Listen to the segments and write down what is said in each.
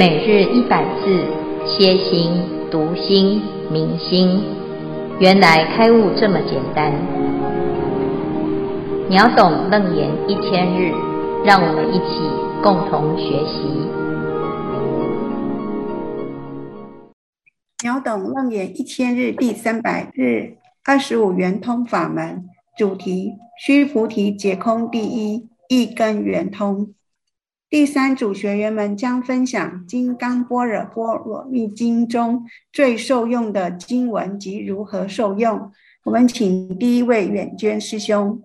每日一百字，歇心、读心、明心，原来开悟这么简单。秒懂楞严一千日，让我们一起共同学习。秒懂楞严一千日第三百日，二十五圆通法门主题：须菩提解空第一，一根圆通。第三组学员们将分享《金刚般若波罗蜜经》中最受用的经文及如何受用。我们请第一位远娟师兄。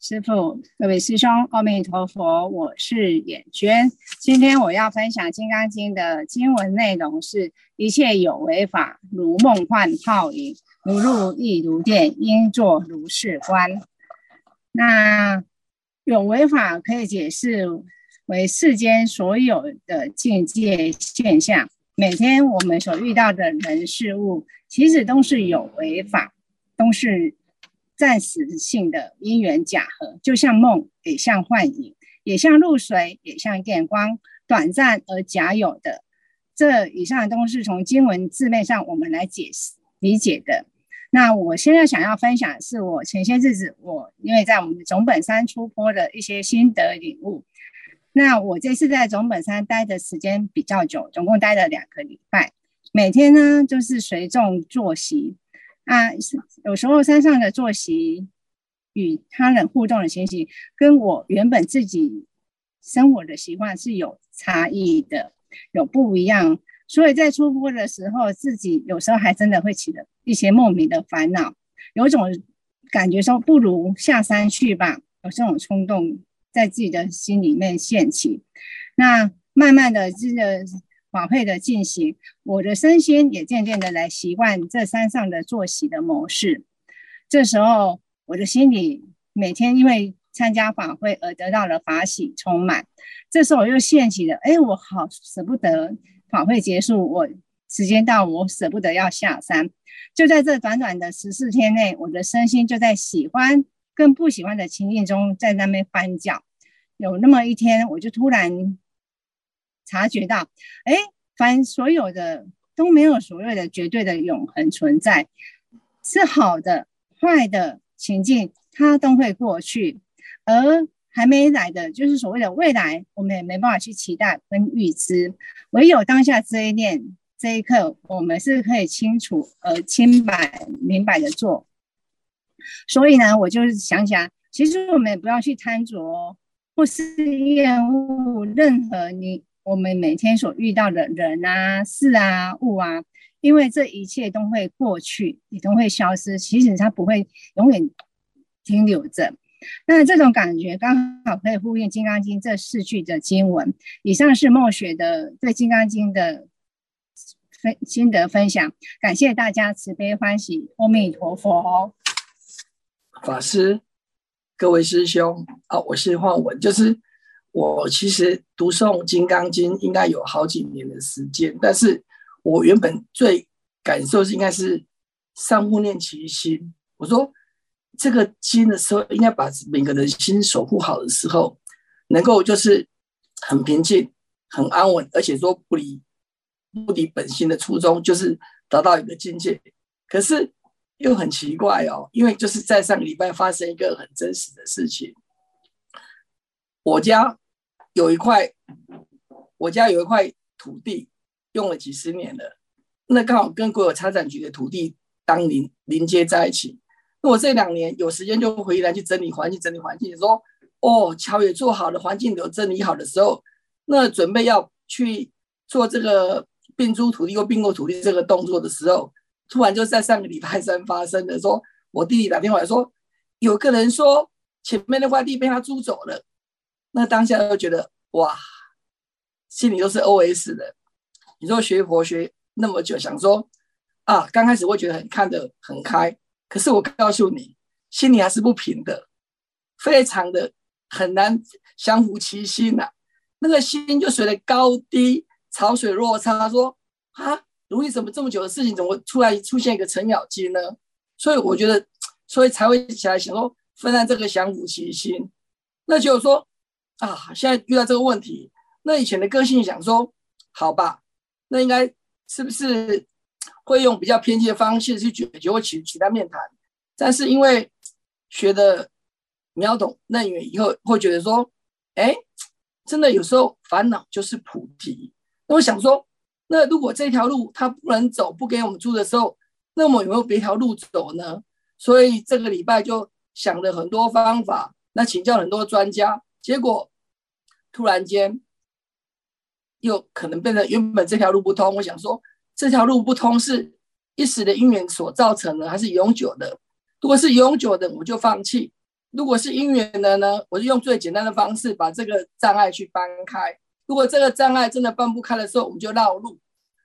师父，各位师兄，阿弥陀佛，我是远娟。今天我要分享《金刚经》的经文内容是：一切有为法，如梦幻泡影，如露亦如电，应作如是观。那有为法可以解释。为世间所有的境界现象，每天我们所遇到的人事物，其实都是有为法，都是暂时性的因缘假合，就像梦，也像幻影，也像露水，也像电光，短暂而假有的。这以上都是从经文字面上我们来解释理解的。那我现在想要分享的是我前些日子我因为在我们总本山出坡的一些心得领悟。那我这次在总本山待的时间比较久，总共待了两个礼拜。每天呢，就是随众作息啊，有时候山上的作息与他人互动的情形，跟我原本自己生活的习惯是有差异的，有不一样。所以在出坡的时候，自己有时候还真的会起了一些莫名的烦恼，有种感觉说不如下山去吧，有这种冲动。在自己的心里面现起，那慢慢的这个法会的进行，我的身心也渐渐的来习惯这山上的作息的模式。这时候，我的心里每天因为参加法会而得到了法喜充满。这时候我又现起了，哎，我好舍不得法会结束，我时间到，我舍不得要下山。就在这短短的十四天内，我的身心就在喜欢。更不喜欢的情境中，在那边翻搅。有那么一天，我就突然察觉到，哎，凡所有的都没有所谓的绝对的永恒存在，是好的、坏的情境，它都会过去。而还没来的，就是所谓的未来，我们也没办法去期待跟预知。唯有当下这一念、这一刻，我们是可以清楚而清白、明白的做。所以呢，我就是想想，其实我们也不要去贪着，或是厌恶任何你我们每天所遇到的人啊、事啊、物啊，因为这一切都会过去，也都会消失。其实它不会永远停留着。那这种感觉刚好可以呼应《金刚经》这四句的经文。以上是默学的对《金刚经》的分心得分享，感谢大家慈悲欢喜，阿弥陀佛。法师，各位师兄啊，我是焕文，就是我其实读诵《金刚经》应该有好几年的时间，但是我原本最感受是应该是上护念其心。我说这个经的时候，应该把每个人心守护好的时候，能够就是很平静、很安稳，而且说不离不离本心的初衷，就是达到一个境界。可是。又很奇怪哦，因为就是在上个礼拜发生一个很真实的事情。我家有一块，我家有一块土地用了几十年了，那刚好跟国有财产局的土地当邻邻接在一起。那我这两年有时间就回来去整理环境，整理环境，说哦，桥也做好了，环境都整理好的时候，那准备要去做这个并租土地或并购土地这个动作的时候。突然就在上个礼拜三发生的，说我弟弟打电话来说，有个人说前面那块地被他租走了。那当下就觉得哇，心里都是 OS 的。你说学佛学那么久，想说啊，刚开始会觉得很看得很开，可是我告诉你，心里还是不平的，非常的很难降伏其心呐、啊。那个心就随着高低潮水落差，说啊。如意怎么这么久的事情，怎么突然出现一个程咬金呢？所以我觉得，所以才会起来想说，分担这个降伏其心。那就是说，啊，现在遇到这个问题，那以前的个性想说，好吧，那应该是不是会用比较偏激的方式去解决或取其他面谈？但是因为学的秒懂楞严以后，会觉得说，哎，真的有时候烦恼就是菩提。那我想说，那如果这条路他不能走，不给我们住的时候，那么有没有别条路走呢？所以这个礼拜就想了很多方法，那请教很多专家，结果突然间又可能变成原本这条路不通。我想说，这条路不通是一时的因缘所造成的，还是永久的？如果是永久的，我就放弃；如果是因缘的呢，我就用最简单的方式把这个障碍去搬开。如果这个障碍真的搬不开的时候，我们就绕路。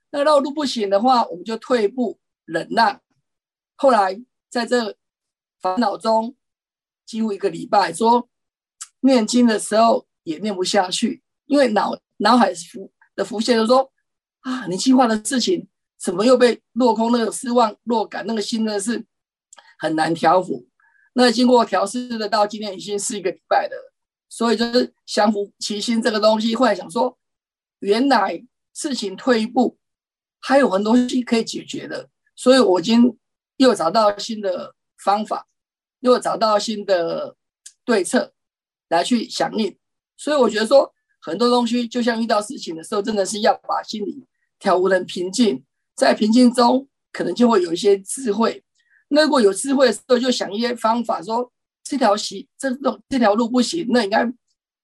那绕路不行的话，我们就退步。忍耐，后来在这烦恼中几乎一个礼拜，说念经的时候也念不下去，因为脑脑海浮的浮现就说啊，你计划的事情怎么又被落空？那个失望、落感，那个心呢是很难调伏。那经过调试的，到今天已经是一个礼拜的，所以就是降伏其心这个东西，后来想说，原来事情退一步，还有很多东西可以解决的。所以，我已经又找到新的方法，又找到新的对策来去响应。所以，我觉得说很多东西，就像遇到事情的时候，真的是要把心里调无人平静，在平静中可能就会有一些智慧。那如果有智慧的时候，就想一些方法，说这条行这种这条路不行，那应该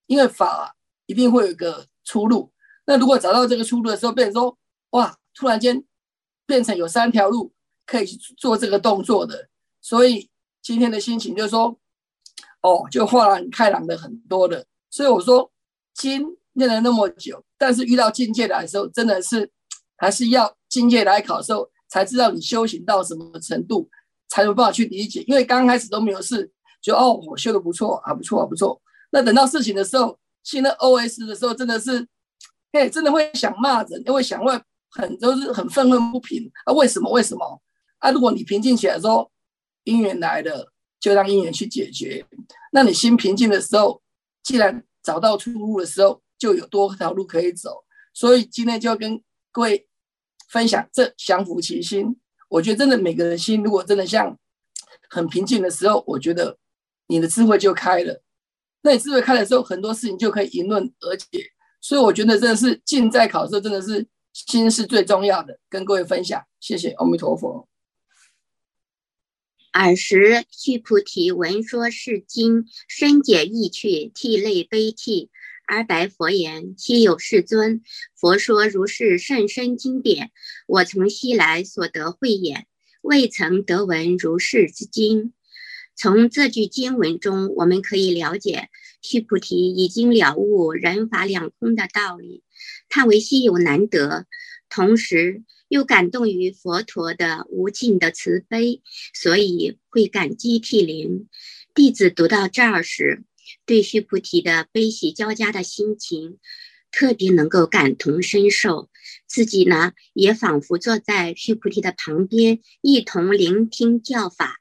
因为法一定会有个出路。那如果找到这个出路的时候，变成说哇，突然间。变成有三条路可以去做这个动作的，所以今天的心情就是说，哦，就豁然开朗的很多的。所以我说，经念了那么久，但是遇到境界来的时候，真的是还是要境界来考的时候，才知道你修行到什么程度，才有办法去理解。因为刚开始都没有事，就哦，我修的不错啊，不错啊，不错。那等到事情的时候，新的 OS 的时候，真的是，嘿，真的会想骂人，因为想问。很都是很愤愤不平啊！为什么？为什么？啊！如果你平静起来的时候，因缘来了，就让因缘去解决。那你心平静的时候，既然找到出路的时候，就有多条路可以走。所以今天就要跟各位分享这降伏其心。我觉得真的每个人心，如果真的像很平静的时候，我觉得你的智慧就开了。那你智慧开了之后，很多事情就可以迎刃而解。所以我觉得真的是近在考试，真的是。心是最重要的，跟各位分享，谢谢阿弥陀佛。尔时，须菩提闻说是经，深解意趣，涕泪悲泣，而白佛言：“希有世尊，佛说如是甚深经典，我从昔来所得慧眼，未曾得闻如是之经。”从这句经文中，我们可以了解，须菩提已经了悟人法两空的道理。叹为稀有难得，同时又感动于佛陀的无尽的慈悲，所以会感激涕零。弟子读到这儿时，对须菩提的悲喜交加的心情，特别能够感同身受。自己呢，也仿佛坐在须菩提的旁边，一同聆听教法。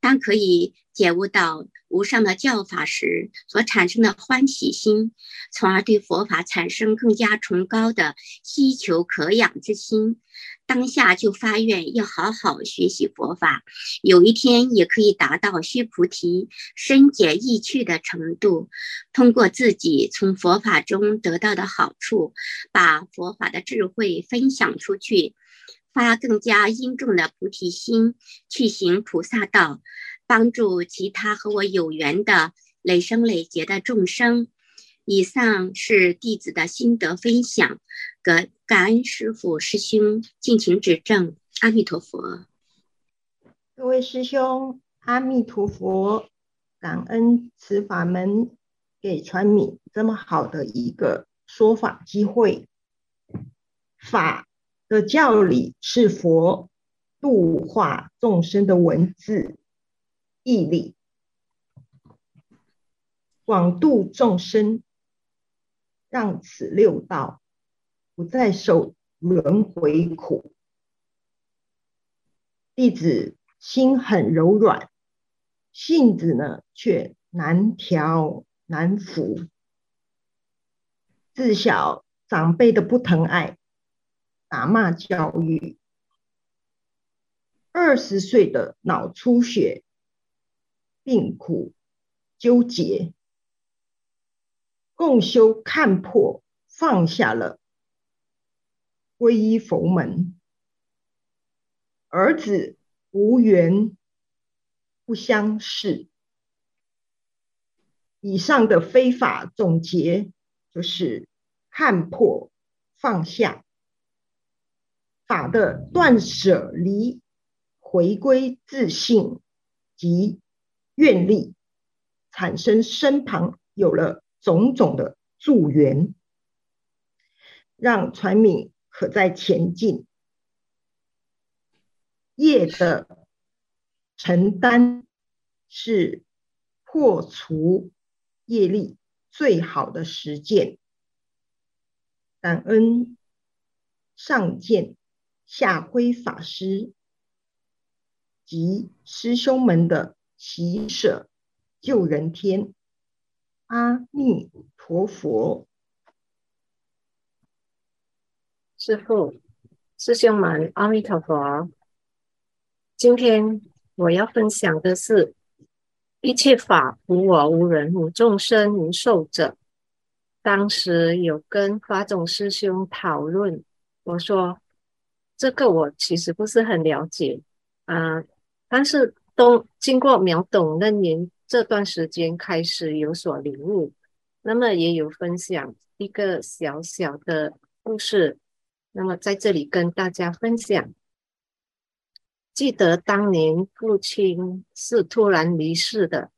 当可以解悟到无上的教法时，所产生的欢喜心，从而对佛法产生更加崇高的希求可养之心，当下就发愿要好好学习佛法，有一天也可以达到须菩提深解意趣的程度，通过自己从佛法中得到的好处，把佛法的智慧分享出去。发更加殷重的菩提心，去行菩萨道，帮助其他和我有缘的累生累劫的众生。以上是弟子的心得分享，感感恩师父师兄敬请指正。阿弥陀佛，各位师兄，阿弥陀佛，感恩此法门给传敏这么好的一个说法机会，法。的教理是佛度化众生的文字义理，广度众生，让此六道不再受轮回苦。弟子心很柔软，性子呢却难调难服。自小长辈的不疼爱。打骂教育。二十岁的脑出血，病苦纠结，共修看破放下了，皈依佛门。儿子无缘不相识。以上的非法总结就是看破放下法的断舍离。回归自信及愿力，产生身旁有了种种的助缘，让传敏可在前进。业的承担是破除业力最好的实践。感恩上见下辉法师。及师兄们的喜舍救人天，阿弥陀佛。师父、师兄们，阿弥陀佛。今天我要分享的是：一切法无我、无人、无众生、无寿者。当时有跟法总师兄讨论，我说这个我其实不是很了解，啊、但是都经过秒懂那年这段时间开始有所领悟，那么也有分享一个小小的故事，那么在这里跟大家分享。记得当年父亲是突然离世的，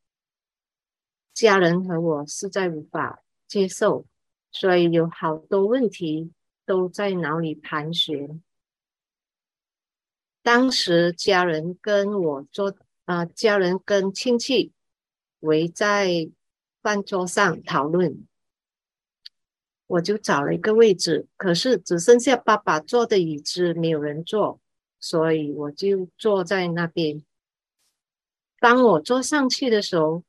家人和我实在无法接受，所以有好多问题都在脑里盘旋。当时家人跟我坐，啊、家人跟亲戚围在饭桌上讨论，我就找了一个位置，可是只剩下爸爸坐的椅子，没有人坐，所以我就坐在那边。当我坐上去的时候，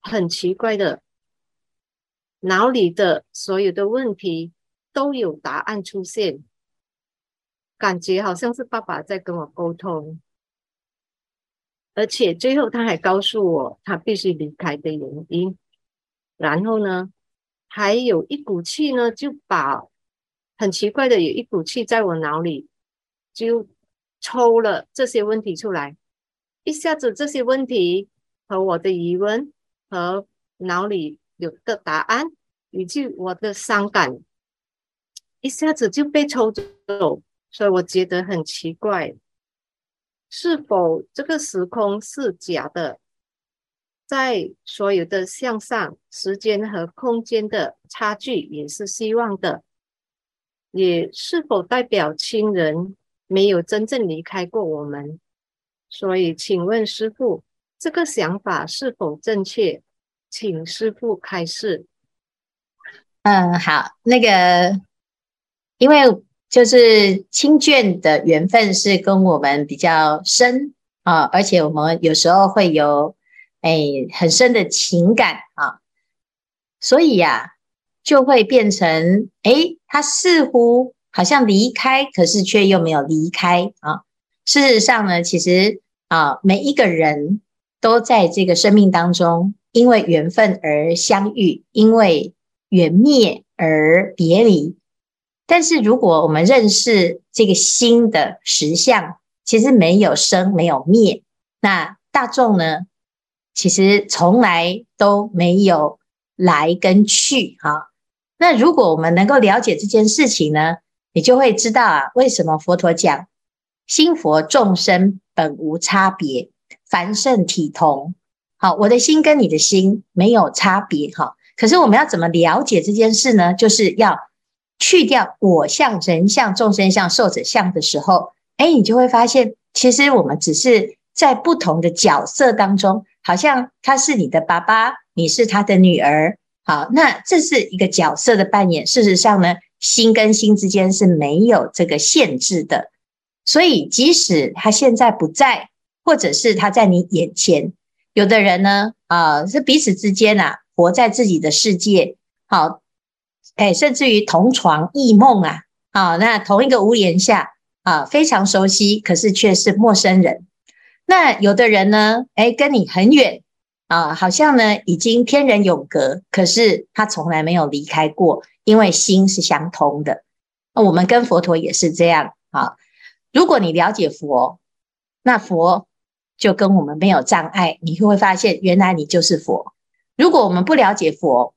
很奇怪的，脑里的所有的问题都有答案出现。感觉好像是爸爸在跟我沟通，而且最后他还告诉我他必须离开的原因。然后呢，还有一股气呢，就把很奇怪的有一股气在我脑里就抽了这些问题出来，一下子这些问题和我的疑问和脑里有个答案，以及我的伤感，一下子就被抽走。所以我觉得很奇怪，是否这个时空是假的？在所有的向上，时间和空间的差距也是希望的，也是否代表亲人没有真正离开过我们？所以，请问师父，这个想法是否正确？请师父开示。嗯，好，那个，因为。就是亲眷的缘分是跟我们比较深啊，而且我们有时候会有哎很深的情感啊，所以呀、啊、就会变成哎，他似乎好像离开，可是却又没有离开啊。事实上呢，其实啊每一个人都在这个生命当中，因为缘分而相遇，因为缘灭而别离。但是，如果我们认识这个心的实相，其实没有生，没有灭。那大众呢，其实从来都没有来跟去哈。那如果我们能够了解这件事情呢，你就会知道啊，为什么佛陀讲心佛众生本无差别，凡圣体同。好，我的心跟你的心没有差别哈。可是我们要怎么了解这件事呢？就是要。去掉我相、人相、众生相、寿者相的时候，哎，你就会发现，其实我们只是在不同的角色当中，好像他是你的爸爸，你是他的女儿。好，那这是一个角色的扮演。事实上呢，心跟心之间是没有这个限制的。所以，即使他现在不在，或者是他在你眼前，有的人呢，啊、是彼此之间啊，活在自己的世界。好。哎，甚至于同床异梦啊，啊，那同一个屋檐下啊，非常熟悉，可是却是陌生人。那有的人呢，哎，跟你很远啊，好像呢已经天人永隔，可是他从来没有离开过，因为心是相通的。那我们跟佛陀也是这样啊。如果你了解佛，那佛就跟我们没有障碍，你会发现原来你就是佛。如果我们不了解佛，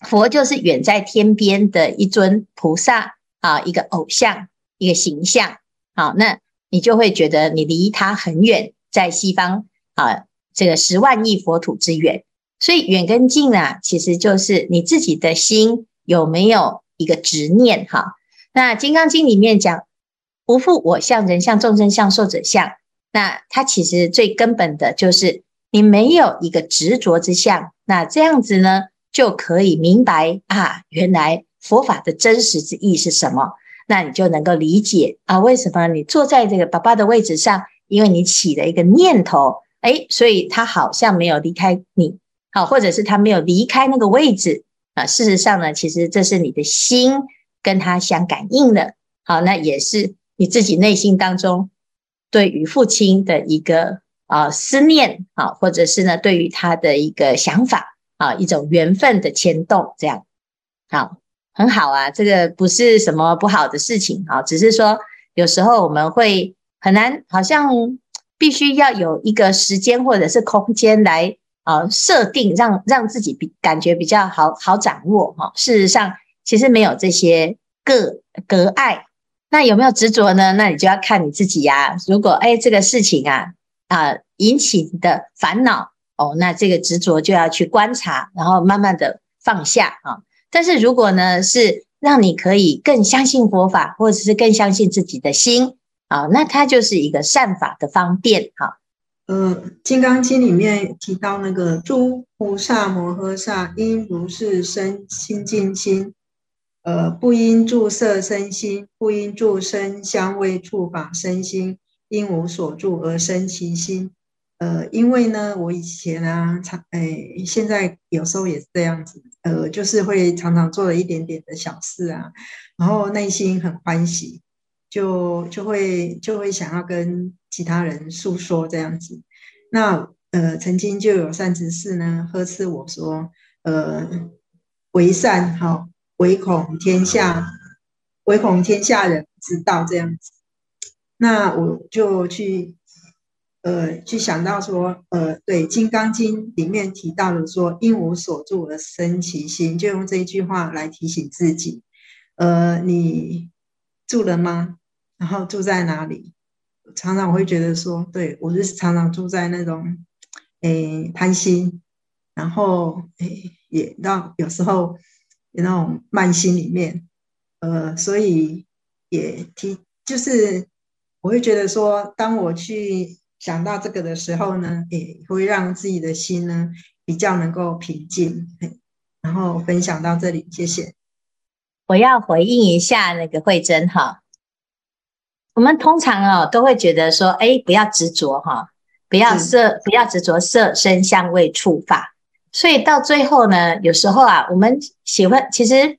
佛就是远在天边的一尊菩萨啊，一个偶像，一个形象。好，那。你就会觉得你离他很远，在西方啊，这个十万亿佛土之远。所以远跟近啊，其实就是你自己的心有没有一个执念哈。那《金刚经》里面讲无复我相、人相、众生相、寿者相，那它其实最根本的就是你没有一个执着之相。那这样子呢，就可以明白啊，原来佛法的真实之意是什么。那你就能够理解啊，为什么你坐在这个爸爸的位置上？因为你起了一个念头，诶，所以他好像没有离开你，好，或者是他没有离开那个位置啊。事实上呢，其实这是你的心跟他相感应的，好，那也是你自己内心当中对于父亲的一个啊思念啊，或者是呢对于他的一个想法啊，一种缘分的牵动，这样好。很好啊，这个不是什么不好的事情啊，只是说有时候我们会很难，好像必须要有一个时间或者是空间来啊设定，让让自己比感觉比较好好掌握哈。事实上，其实没有这些个隔碍，那有没有执着呢？那你就要看你自己呀。如果哎这个事情啊啊引起你的烦恼哦，那这个执着就要去观察，然后慢慢的放下啊。但是如果呢，是让你可以更相信佛法，或者是更相信自己的心啊，那它就是一个善法的方便哈。呃，《金刚经》里面提到那个诸菩萨摩诃萨应如是生清净心，呃，不应住色生心，不应住声香味触法生心，应无所住而生其心。呃，因为呢，我以前啊，常诶，现在有时候也是这样子，呃，就是会常常做了一点点的小事啊，然后内心很欢喜，就就会就会想要跟其他人诉说这样子。那呃，曾经就有善知识呢呵斥我说，呃，为善好，唯恐天下，唯恐天下人知道这样子。那我就去。呃，去想到说，呃，对《金刚经》里面提到的说，应无所住而生其心，就用这一句话来提醒自己。呃，你住了吗？然后住在哪里？常常我会觉得说，对我是常常住在那种，诶，贪心，然后诶，也让有时候有那种慢心里面，呃，所以也提，就是我会觉得说，当我去。想到这个的时候呢，也会让自己的心呢比较能够平静。然后分享到这里，谢谢。我要回应一下那个慧珍哈，我们通常哦都会觉得说，哎，不要执着哈，不要色，不要执着色、身、香、味、触、法。所以到最后呢，有时候啊，我们喜欢，其实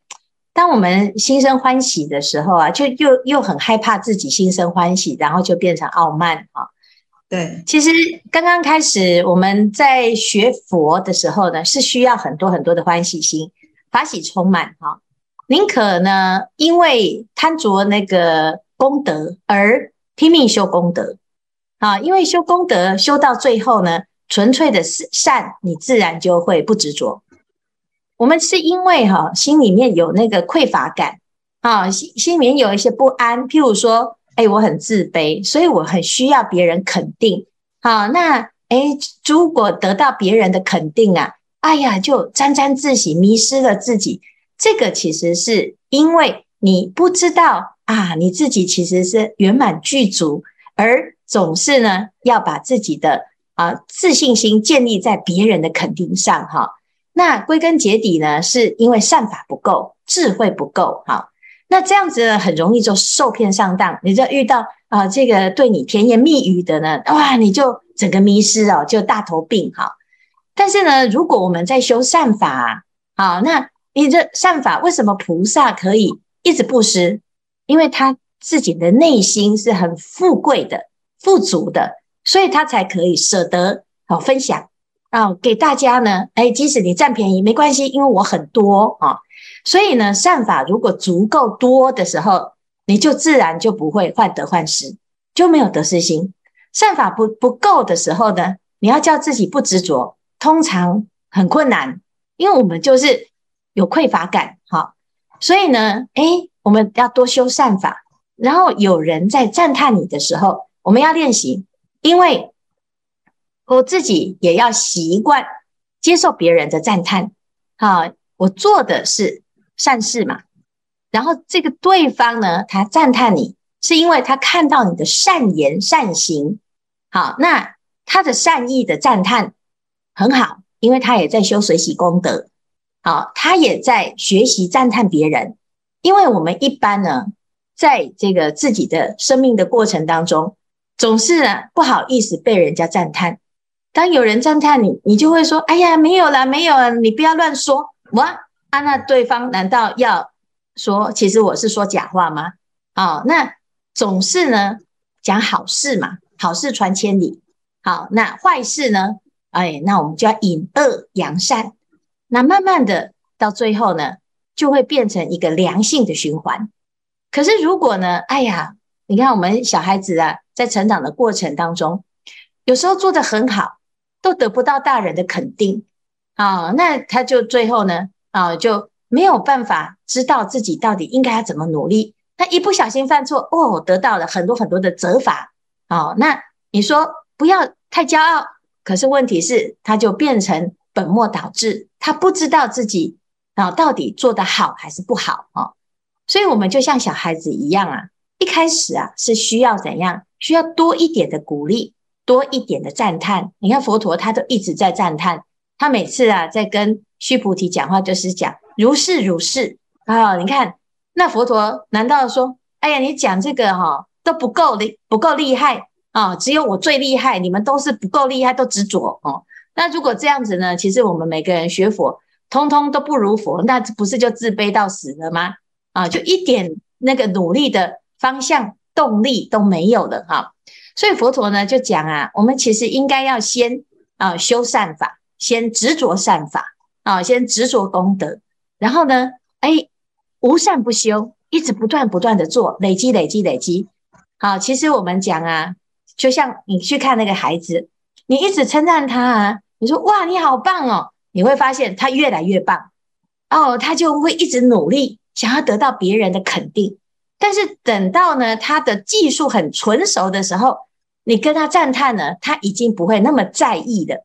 当我们心生欢喜的时候啊，就又又很害怕自己心生欢喜，然后就变成傲慢啊。对，其实刚刚开始我们在学佛的时候呢，是需要很多很多的欢喜心，法喜充满哈。宁可呢，因为贪着那个功德而拼命修功德啊，因为修功德修到最后呢，纯粹的是善，你自然就会不执着。我们是因为哈心里面有那个匮乏感啊，心心里面有一些不安，譬如说。哎，我很自卑，所以我很需要别人肯定。好，那哎，如果得到别人的肯定啊，哎呀，就沾沾自喜，迷失了自己。这个其实是因为你不知道啊，你自己其实是圆满具足，而总是呢要把自己的啊自信心建立在别人的肯定上哈。那归根结底呢，是因为善法不够，智慧不够哈。那这样子很容易就受骗上当，你就遇到啊、呃，这个对你甜言蜜语的呢，哇，你就整个迷失哦，就大头病哈。但是呢，如果我们在修善法，好，那你这善法为什么菩萨可以一直布施？因为他自己的内心是很富贵的、富足的，所以他才可以舍得好分享啊，给大家呢。哎，即使你占便宜没关系，因为我很多啊。所以呢，善法如果足够多的时候，你就自然就不会患得患失，就没有得失心。善法不不够的时候呢，你要叫自己不执着，通常很困难，因为我们就是有匮乏感，哈。所以呢，哎，我们要多修善法，然后有人在赞叹你的时候，我们要练习，因为我自己也要习惯接受别人的赞叹，好，我做的是善事嘛，然后这个对方呢，他赞叹你，是因为他看到你的善言善行。好，那他的善意的赞叹很好，因为他也在修随喜功德。好，他也在学习赞叹别人。因为我们一般呢，在这个自己的生命的过程当中，总是呢不好意思被人家赞叹。当有人赞叹你，你就会说：“哎呀，没有啦，没有啦，你不要乱说。”我啊，那对方难道要说，其实我是说假话吗？好，那总是呢讲好事嘛。好事传千里，好，那坏事呢？哎，那我们就要隐恶扬善，那慢慢的到最后呢，就会变成一个良性的循环。可是如果呢，哎呀，你看我们小孩子啊，在成长的过程当中，有时候做得很好，都得不到大人的肯定啊，那他就最后呢，啊，就没有办法知道自己到底应该要怎么努力。他一不小心犯错，哦，得到了很多很多的责罚。哦，那你说不要太骄傲，可是问题是，他就变成本末倒置，他不知道自己啊到底做得好还是不好啊。所以，我们就像小孩子一样啊，一开始啊是需要怎样？需要多一点的鼓励，多一点的赞叹。你看佛陀他都一直在赞叹，他每次啊在跟须菩提讲话，就是讲如是如是啊。你看那佛陀难道说，哎呀，你讲这个哈？都不够厉，不够厉害啊！只有我最厉害，你们都是不够厉害，都执着哦。那如果这样子呢？其实我们每个人学佛，通通都不如佛，那不是就自卑到死了吗？啊，就一点那个努力的方向、动力都没有了哈。所以佛陀呢就讲啊，我们其实应该要先啊修善法，先执着善法啊，先执着功德，然后呢，哎，无善不修，一直不断不断的做，累积累积累积。好，其实我们讲啊，就像你去看那个孩子，你一直称赞他啊，你说哇，你好棒哦，你会发现他越来越棒哦，他就会一直努力，想要得到别人的肯定。但是等到呢，他的技术很纯熟的时候，你跟他赞叹呢，他已经不会那么在意的。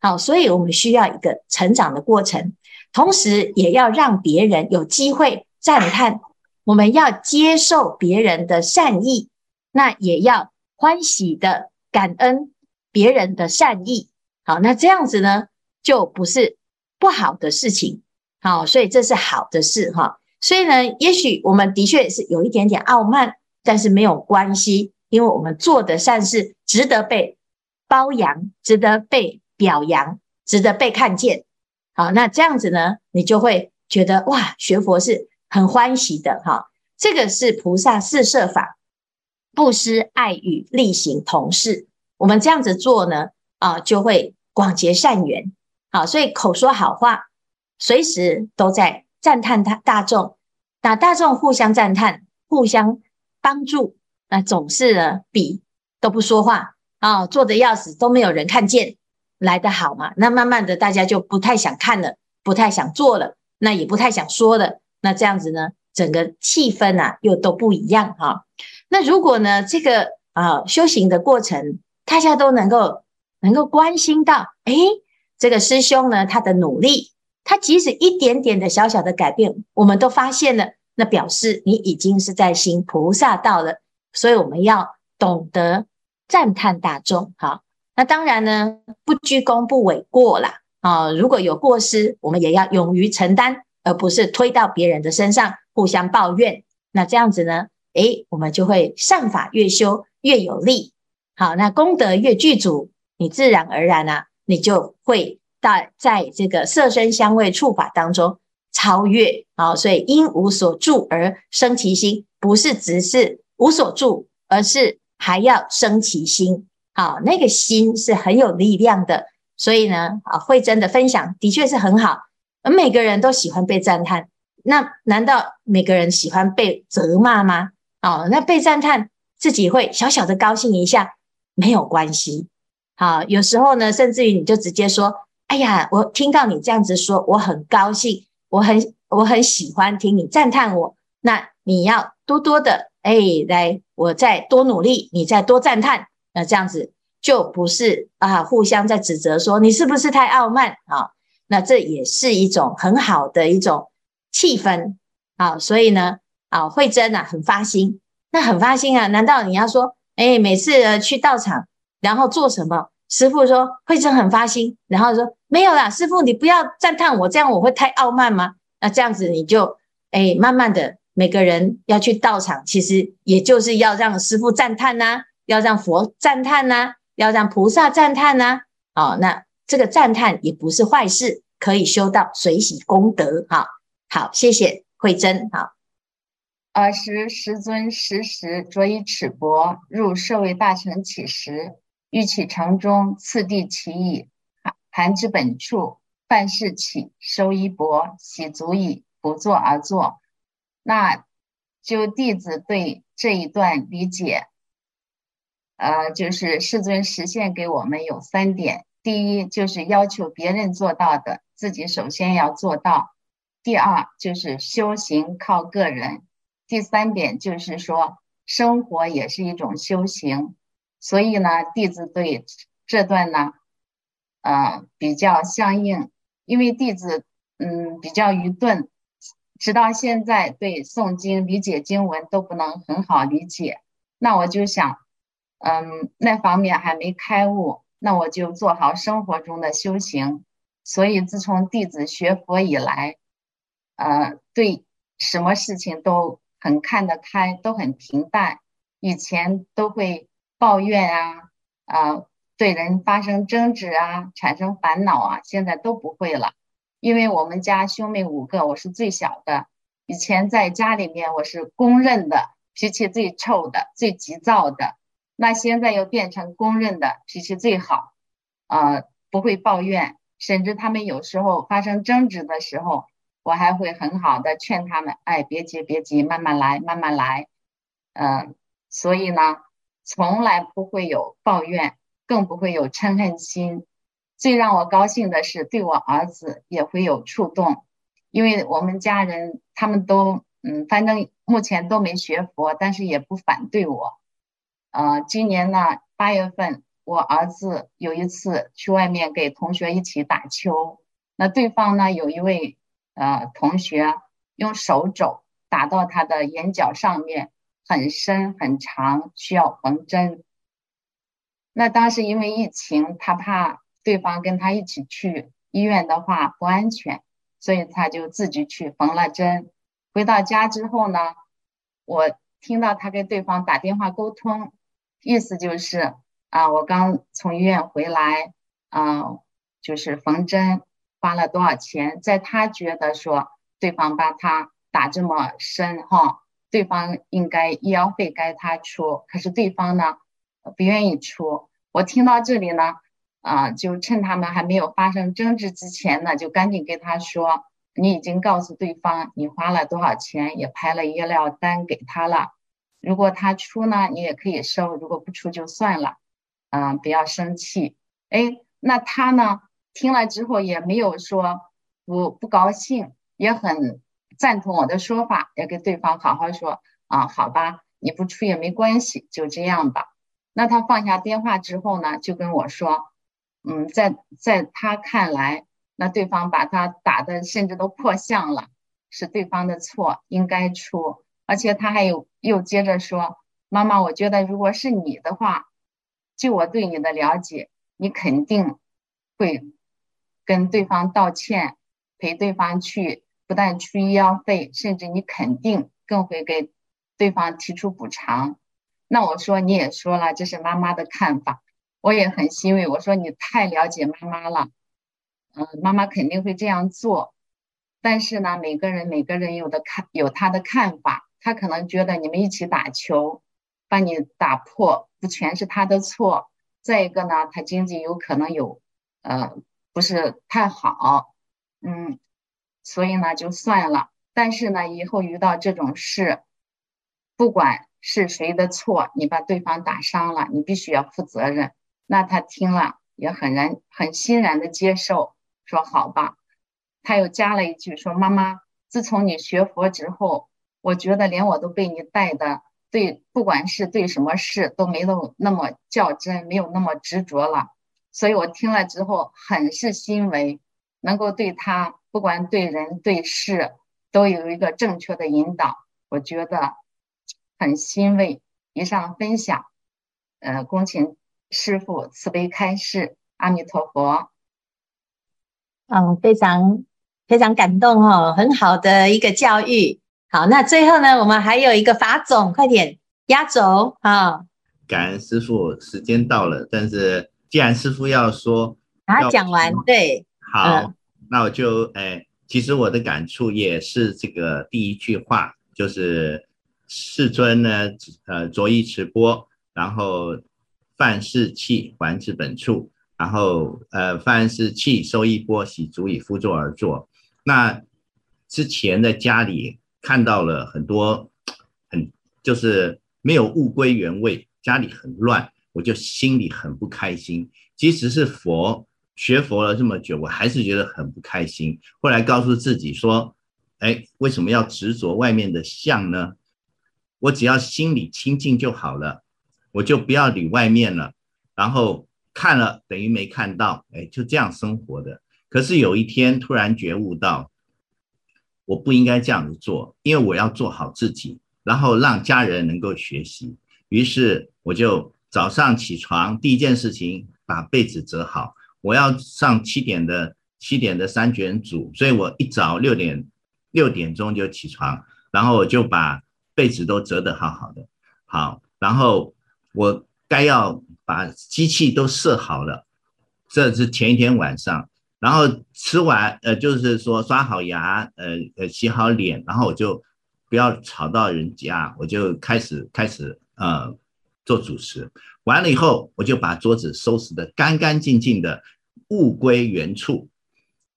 好，所以我们需要一个成长的过程，同时也要让别人有机会赞叹。我们要接受别人的善意。那也要欢喜的感恩别人的善意，好，那这样子呢，就不是不好的事情，好，所以这是好的事哈。所以呢，也许我们的确是有一点点傲慢，但是没有关系，因为我们做的善事值得被褒扬，值得被表扬，值得被看见。好，那这样子呢，你就会觉得哇，学佛是很欢喜的哈。这个是菩萨四摄法。布施、爱语、利行同事，我们这样子做呢，啊，就会广结善缘。好，所以口说好话，随时都在赞叹他大众，那大众互相赞叹，互相帮助，那总是呢比都不说话啊，做得要死都没有人看见来得好嘛。那慢慢的，大家就不太想看了，不太想做了，那也不太想说了。那这样子呢，整个气氛啊又都不一样哈。那如果呢，这个啊、修行的过程，大家都能够能够关心到，诶，这个师兄呢，他的努力，他即使一点点的小小的改变，我们都发现了，那表示你已经是在行菩萨道了。所以我们要懂得赞叹大众，好，那当然呢，不居功不诿过啦啊。如果有过失，我们也要勇于承担，而不是推到别人的身上互相抱怨。那这样子呢？诶，我们就会善法越修越有力，好，那功德越具足，你自然而然啊，你就会在在这个色身香味触法当中超越，啊，所以因无所住而生其心，不是只是无所住，而是还要生其心。好，那个心是很有力量的。所以呢，啊，慧真的分享的确是很好。而每个人都喜欢被赞叹，那难道每个人喜欢被责骂吗？哦，那被赞叹自己会小小的高兴一下，没有关系。好，有时候呢，甚至于你就直接说：“哎呀，我听到你这样子说，我很高兴，我很我很喜欢听你赞叹我。”那你要多多的，哎，来，我再多努力，你再多赞叹，那这样子就不是啊，互相在指责说你是不是太傲慢啊？那这也是一种很好的一种气氛啊。所以呢，啊，慧真啊，很发心，那很发心啊。难道你要说，哎，每次去道场，然后做什么？师傅说慧真很发心，然后说没有啦，师傅你不要赞叹我，这样我会太傲慢吗？那这样子你就哎，慢慢的。每个人要去道场，其实也就是要让师傅赞叹呐，要让佛赞叹呐，要让菩萨赞叹呐。哦，那这个赞叹也不是坏事，可以修到随喜功德。好，好，谢谢慧真。好，尔时师尊时时着以尺帛入舍卫大城乞食，欲起城中，次第乞矣。韩至本处，饭食起，收衣帛，洗足矣，不坐而坐。那就弟子对这一段理解，呃，就是世尊实现给我们有三点：第一，就是要求别人做到的，自己首先要做到；第二，就是修行靠个人；第三点就是说，生活也是一种修行。所以呢，弟子对这段呢，呃，比较相应，因为弟子嗯比较愚钝。直到现在，对诵经、理解经文都不能很好理解，那我就想，嗯，那方面还没开悟，那我就做好生活中的修行。所以自从弟子学佛以来，呃，对什么事情都很看得开，都很平淡。以前都会抱怨啊，呃，对人发生争执啊，产生烦恼啊，现在都不会了。因为我们家兄妹五个，我是最小的。以前在家里面，我是公认的脾气最臭的、最急躁的。那现在又变成公认的脾气最好，呃，不会抱怨，甚至他们有时候发生争执的时候，我还会很好的劝他们：“哎，别急，别急，慢慢来，慢慢来。”呃，所以呢，从来不会有抱怨，更不会有嗔恨心。最让我高兴的是，对我儿子也会有触动，因为我们家人他们都嗯，反正目前都没学佛，但是也不反对我。呃，今年呢，八月份，我儿子有一次去外面给同学一起打球，那对方呢，有一位呃同学用手肘打到他的眼角上面，很深很长，需要缝针。那当时因为疫情，他怕。对方跟他一起去医院的话不安全，所以他就自己去缝了针。回到家之后呢，我听到他跟对方打电话沟通，意思就是啊，我刚从医院回来，啊，就是缝针花了多少钱，在他觉得说对方把他打这么深哈，对方应该医药费该他出，可是对方呢不愿意出。我听到这里呢。啊，就趁他们还没有发生争执之前呢，就赶紧跟他说，你已经告诉对方你花了多少钱，也拍了医疗单给他了。如果他出呢，你也可以收；如果不出就算了。嗯、啊，不要生气。哎，那他呢，听了之后也没有说不不高兴，也很赞同我的说法，也跟对方好好说啊，好吧，你不出也没关系，就这样吧。那他放下电话之后呢，就跟我说。嗯，在在他看来，那对方把他打的甚至都破相了，是对方的错，应该出。而且他还有又接着说：“妈妈，我觉得如果是你的话，就我对你的了解，你肯定会跟对方道歉，陪对方去，不但出医药费，甚至你肯定更会给对方提出补偿。”那我说你也说了，这是妈妈的看法。我也很欣慰，我说你太了解妈妈了，嗯，妈妈肯定会这样做，但是呢，每个人每个人有的看有他的看法，他可能觉得你们一起打球，把你打破，不全是他的错。再一个呢，他经济有可能有，呃，不是太好，嗯，所以呢就算了。但是呢，以后遇到这种事，不管是谁的错，你把对方打伤了，你必须要负责任。那他听了也很然很欣然的接受，说好吧。他又加了一句说：“妈妈，自从你学佛之后，我觉得连我都被你带的。”对，不管是对什么事都没有那么较真，没有那么执着了，所以我听了之后很是欣慰，能够对他不管对人对事都有一个正确的引导，我觉得很欣慰。以上分享，呃，恭请师父慈悲开示，阿弥陀佛。嗯，非常非常感动哦，很好的一个教育。好，那最后呢，我们还有一个法总，快点压轴啊！感恩师傅，时间到了，但是既然师傅要说，啊，讲完对，好，嗯、那我就哎，其实我的感触也是这个第一句话，就是世尊呢，呃，着衣持钵，然后饭食器还至本处，然后呃，饭食器收衣钵，洗足以趺坐而坐。那之前在家里。看到了很多很就是没有物归原位，家里很乱，我就心里很不开心。即使是佛学佛了这么久，我还是觉得很不开心。后来告诉自己说：“哎，为什么要执着外面的相呢？我只要心里清净就好了，我就不要理外面了。然后看了等于没看到，哎，就这样生活的。可是有一天突然觉悟到。”我不应该这样子做，因为我要做好自己，然后让家人能够学习。于是我就早上起床，第一件事情把被子折好。我要上七点的七点的三卷组，所以我一早六点六点钟就起床，然后我就把被子都折得好好的。好，然后我该要把机器都设好了，这是前一天晚上。然后吃完，呃，就是说刷好牙，呃呃，洗好脸，然后我就不要吵到人家，我就开始开始呃做主持。完了以后，我就把桌子收拾得干干净净的，物归原处。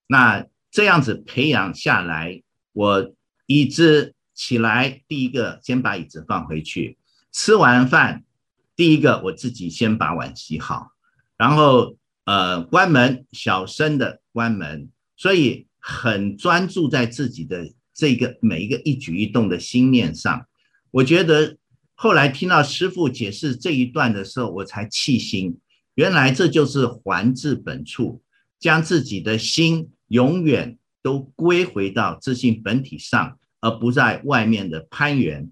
那这样子培养下来，我一直起来，第一个先把椅子放回去。吃完饭，第一个我自己先把碗洗好，然后。呃，关门，小声的关门，所以很专注在自己的这个每一个一举一动的心念上。我觉得后来听到师父解释这一段的时候，我才气心，原来这就是还至本处，将自己的心永远都归回到自信本体上，而不在外面的攀援。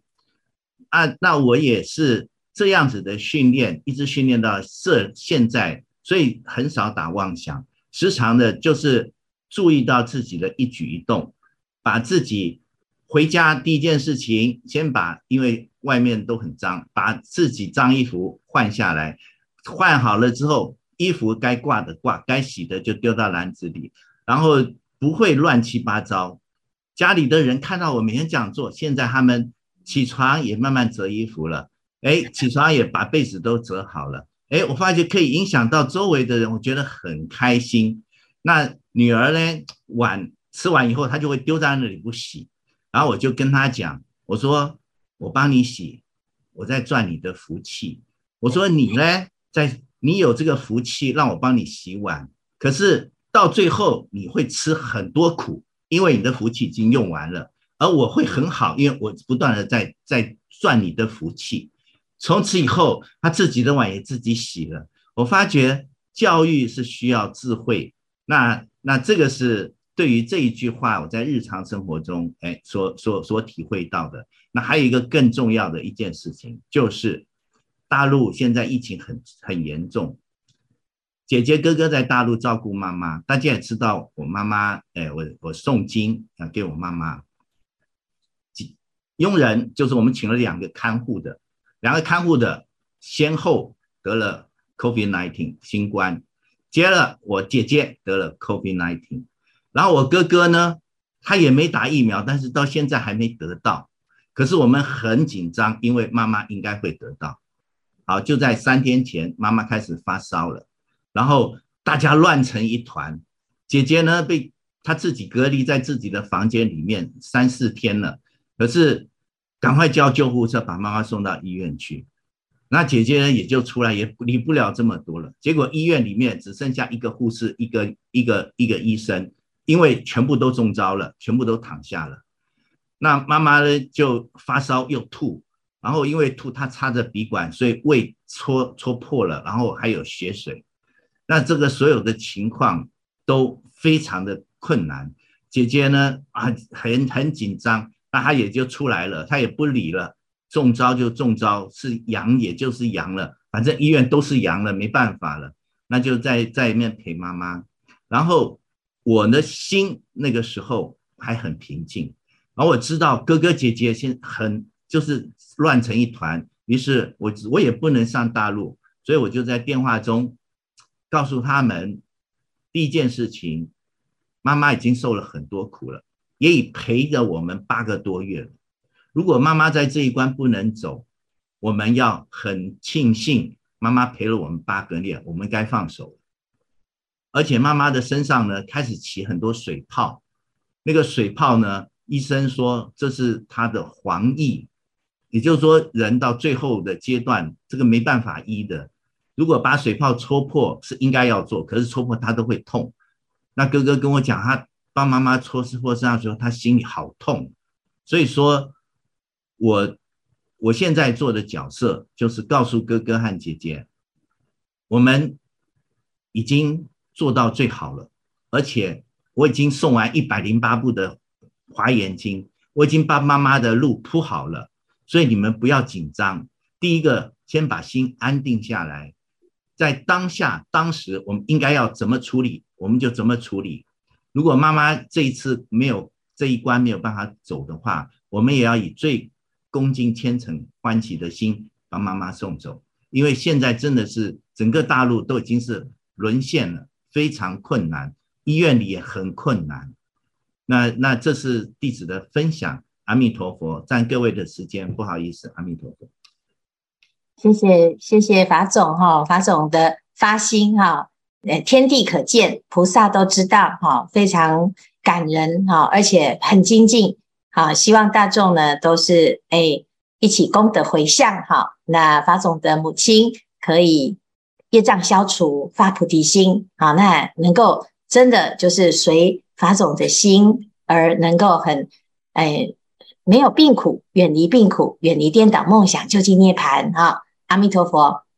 啊，那我也是这样子的训练，一直训练到这现在。所以很少打妄想，时常的就是注意到自己的一举一动，把自己回家第一件事情，先把因为外面都很脏，把自己脏衣服换下来，换好了之后，衣服该挂的挂，该洗的就丢到篮子里，然后不会乱七八糟。家里的人看到我每天这样做，现在他们起床也慢慢折衣服了，哎，起床也把被子都折好了。哎，我发觉可以影响到周围的人，我觉得很开心。那女儿呢，碗吃完以后，她就会丢在那里不洗。然后我就跟她讲，我说我帮你洗，我在赚你的福气。我说你呢，在你有这个福气让我帮你洗碗，可是到最后你会吃很多苦，因为你的福气已经用完了。而我会很好，因为我不断的在在赚你的福气。从此以后，他自己的碗也自己洗了。我发觉教育是需要智慧，那那这个是对于这一句话，我在日常生活中，哎，所所所体会到的。那还有一个更重要的一件事情，就是大陆现在疫情很很严重。姐姐哥哥在大陆照顾妈妈，大家也知道，我妈妈，哎，我我诵经啊，给我妈妈，佣人就是我们请了两个看护的。两个看护的先后得了 COVID-19 新冠，接了我姐姐得了 COVID-19，然后我哥哥呢，他也没打疫苗，但是到现在还没得到。可是我们很紧张，因为妈妈应该会得到。好，就在三天前，妈妈开始发烧了，然后大家乱成一团。姐姐呢，被她自己隔离在自己的房间里面三四天了，可是赶快叫救护车把妈妈送到医院去。那姐姐呢，也就出来，也理不了这么多了。结果医院里面只剩下一个护士，一个一个一个医生，因为全部都中招了，全部都躺下了。那妈妈呢，就发烧又吐，然后因为吐，她插着鼻管，所以胃戳戳破了，然后还有血水。那这个所有的情况都非常的困难。姐姐呢，啊，很很紧张，那她也就出来了，她也不理了。中招就中招，是阳也就是阳了，反正医院都是阳了，没办法了，那就在在里面陪妈妈。然后我的心那个时候还很平静，然后我知道哥哥姐姐现很就是乱成一团，于是我我也不能上大陆，所以我就在电话中告诉他们，第一件事情，妈妈已经受了很多苦了，也已陪着我们八个多月了。如果妈妈在这一关不能走，我们要很庆幸妈妈陪了我们八个月，我们该放手。而且妈妈的身上呢，开始起很多水泡，那个水泡呢，医生说这是她的黄翳，也就是说人到最后的阶段，这个没办法医的。如果把水泡戳破是应该要做，可是戳破他都会痛。那哥哥跟我讲，他帮妈妈戳破身上的时候，他心里好痛，所以说。我我现在做的角色就是告诉哥哥和姐姐，我们已经做到最好了，而且我已经送完一百零八部的华严经，我已经把妈妈的路铺好了，所以你们不要紧张。第一个，先把心安定下来，在当下当时我们应该要怎么处理，我们就怎么处理。如果妈妈这一次没有这一关没有办法走的话，我们也要以最恭敬虔诚欢喜的心把妈妈送走，因为现在真的是整个大陆都已经是沦陷了，非常困难，医院里也很困难。那那这是弟子的分享，阿弥陀佛，占各位的时间，不好意思，阿弥陀佛。谢谢谢谢法总哈，法总的发心哈，呃，天地可见，菩萨都知道哈，非常感人哈，而且很精进。好，希望大众呢都是哎一起功德回向哈。那法总的母亲可以业障消除，发菩提心，好，那能够真的就是随法总的心而能够很哎没有病苦，远离病苦，远离颠倒梦想，究竟涅槃啊！阿弥陀佛。